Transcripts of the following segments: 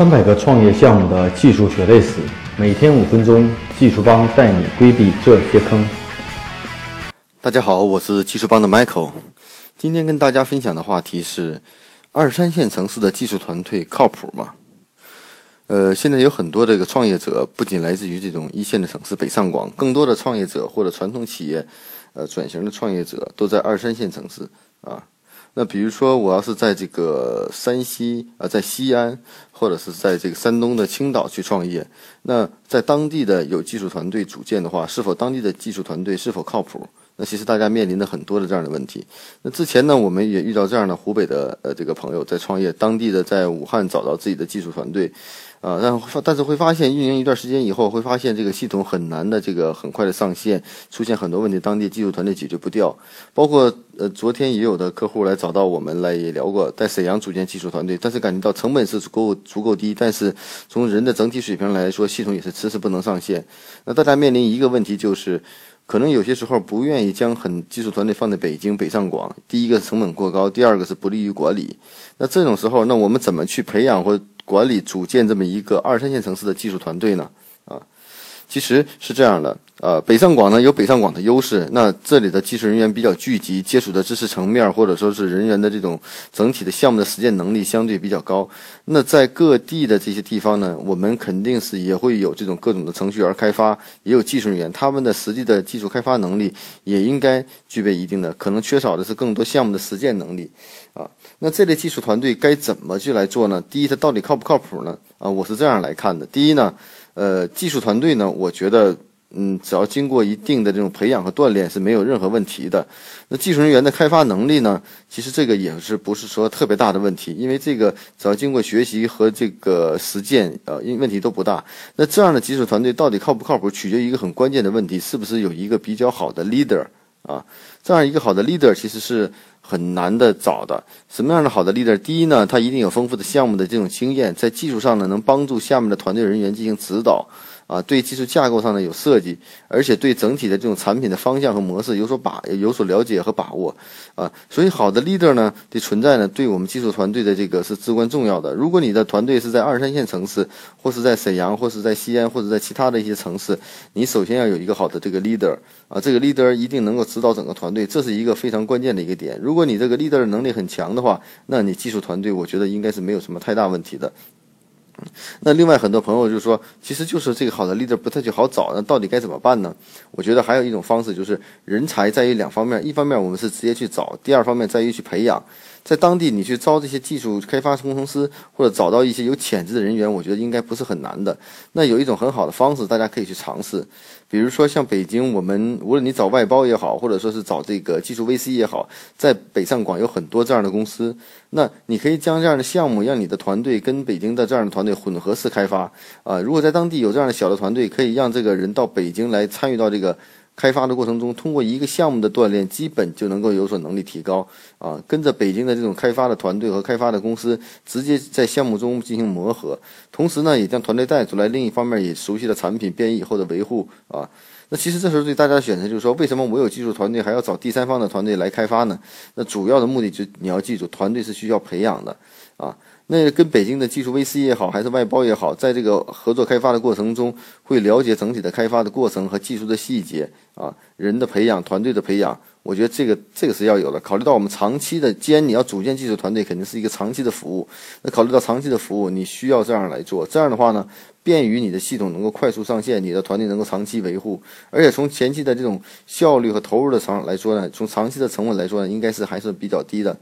三百个创业项目的技术血泪史，每天五分钟，技术帮带你规避这些坑。大家好，我是技术帮的 Michael，今天跟大家分享的话题是：二三线城市的技术团队靠谱吗？呃，现在有很多这个创业者，不仅来自于这种一线的城市北上广，更多的创业者或者传统企业，呃，转型的创业者都在二三线城市啊。那比如说，我要是在这个山西啊，在西安，或者是在这个山东的青岛去创业，那在当地的有技术团队组建的话，是否当地的技术团队是否靠谱？那其实大家面临的很多的这样的问题。那之前呢，我们也遇到这样的湖北的呃这个朋友在创业，当地的在武汉找到自己的技术团队。啊，但但是会发现运营一段时间以后，会发现这个系统很难的，这个很快的上线，出现很多问题，当地技术团队解决不掉。包括呃，昨天也有的客户来找到我们来也聊过，在沈阳组建技术团队，但是感觉到成本是足够足够低，但是从人的整体水平来说，系统也是迟迟不能上线。那大家面临一个问题就是，可能有些时候不愿意将很技术团队放在北京、北上广，第一个成本过高，第二个是不利于管理。那这种时候，那我们怎么去培养或？管理组建这么一个二三线城市的技术团队呢？其实是这样的。呃，北上广呢有北上广的优势，那这里的技术人员比较聚集，接触的知识层面或者说是人员的这种整体的项目的实践能力相对比较高。那在各地的这些地方呢，我们肯定是也会有这种各种的程序员开发，也有技术人员，他们的实际的技术开发能力也应该具备一定的，可能缺少的是更多项目的实践能力。啊，那这类技术团队该怎么去来做呢？第一，它到底靠不靠谱呢？啊，我是这样来看的。第一呢，呃，技术团队呢，我觉得，嗯，只要经过一定的这种培养和锻炼是没有任何问题的。那技术人员的开发能力呢，其实这个也是不是说特别大的问题，因为这个只要经过学习和这个实践，呃，因问题都不大。那这样的技术团队到底靠不靠谱，取决于一个很关键的问题，是不是有一个比较好的 leader 啊？这样一个好的 leader 其实是。很难的找的，什么样的好的 leader？第一呢，他一定有丰富的项目的这种经验，在技术上呢能帮助下面的团队人员进行指导。啊，对技术架构上呢有设计，而且对整体的这种产品的方向和模式有所把有所了解和把握，啊，所以好的 leader 呢的存在呢，对我们技术团队的这个是至关重要的。如果你的团队是在二三线城市，或是在沈阳，或是在西安，或者在其他的一些城市，你首先要有一个好的这个 leader，啊，这个 leader 一定能够指导整个团队，这是一个非常关键的一个点。如果你这个 leader 能力很强的话，那你技术团队我觉得应该是没有什么太大问题的。那另外很多朋友就说，其实就是这个好的 leader 不太去好找，那到底该怎么办呢？我觉得还有一种方式，就是人才在于两方面，一方面我们是直接去找，第二方面在于去培养。在当地，你去招这些技术开发工程师，或者找到一些有潜质的人员，我觉得应该不是很难的。那有一种很好的方式，大家可以去尝试，比如说像北京，我们无论你找外包也好，或者说是找这个技术 VC 也好，在北上广有很多这样的公司。那你可以将这样的项目，让你的团队跟北京的这样的团队混合式开发啊。如果在当地有这样的小的团队，可以让这个人到北京来参与到这个。开发的过程中，通过一个项目的锻炼，基本就能够有所能力提高啊。跟着北京的这种开发的团队和开发的公司，直接在项目中进行磨合，同时呢，也将团队带出来。另一方面，也熟悉了产品变异以后的维护啊。那其实这时候对大家的选择就是说，为什么我有技术团队还要找第三方的团队来开发呢？那主要的目的就你要记住，团队是需要培养的啊。那跟北京的技术 VC 也好，还是外包也好，在这个合作开发的过程中，会了解整体的开发的过程和技术的细节啊，人的培养、团队的培养，我觉得这个这个是要有的。考虑到我们长期的，既然你要组建技术团队，肯定是一个长期的服务。那考虑到长期的服务，你需要这样来做，这样的话呢，便于你的系统能够快速上线，你的团队能够长期维护，而且从前期的这种效率和投入的长来说呢，从长期的成本来说呢，应该是还是比较低的。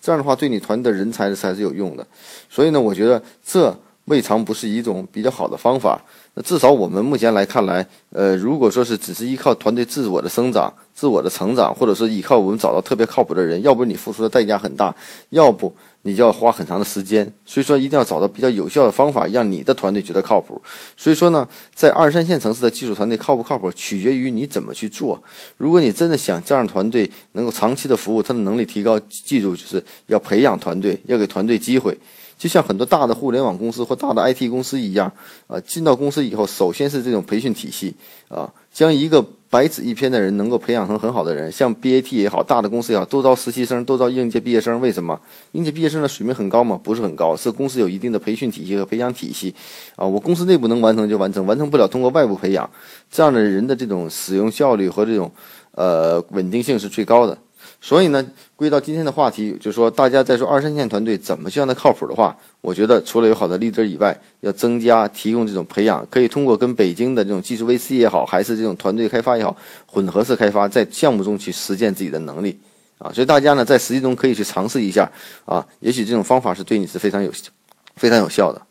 这样的话对你团队的人才才是有用的，所以呢，我觉得这未尝不是一种比较好的方法。那至少我们目前来看来，呃，如果说是只是依靠团队自我的生长、自我的成长，或者说依靠我们找到特别靠谱的人，要不你付出的代价很大，要不你就要花很长的时间。所以说，一定要找到比较有效的方法，让你的团队觉得靠谱。所以说呢，在二三线城市的技术团队靠不靠谱，取决于你怎么去做。如果你真的想这样团队能够长期的服务，他的能力提高，记住就是要培养团队，要给团队机会。就像很多大的互联网公司或大的 IT 公司一样，啊，进到公司以后，首先是这种培训体系，啊，将一个白纸一篇的人能够培养成很好的人。像 BAT 也好，大的公司也好，都招实习生，都招应届毕业生。为什么？应届毕业生的水平很高吗？不是很高，是公司有一定的培训体系和培养体系，啊，我公司内部能完成就完成，完成不了通过外部培养，这样的人的这种使用效率和这种，呃，稳定性是最高的。所以呢，归到今天的话题，就是说大家在说二三线团队怎么样的靠谱的话，我觉得除了有好的 leader 以外，要增加提供这种培养，可以通过跟北京的这种技术 VC 也好，还是这种团队开发也好，混合式开发，在项目中去实践自己的能力啊。所以大家呢，在实际中可以去尝试一下啊，也许这种方法是对你是非常有非常有效的。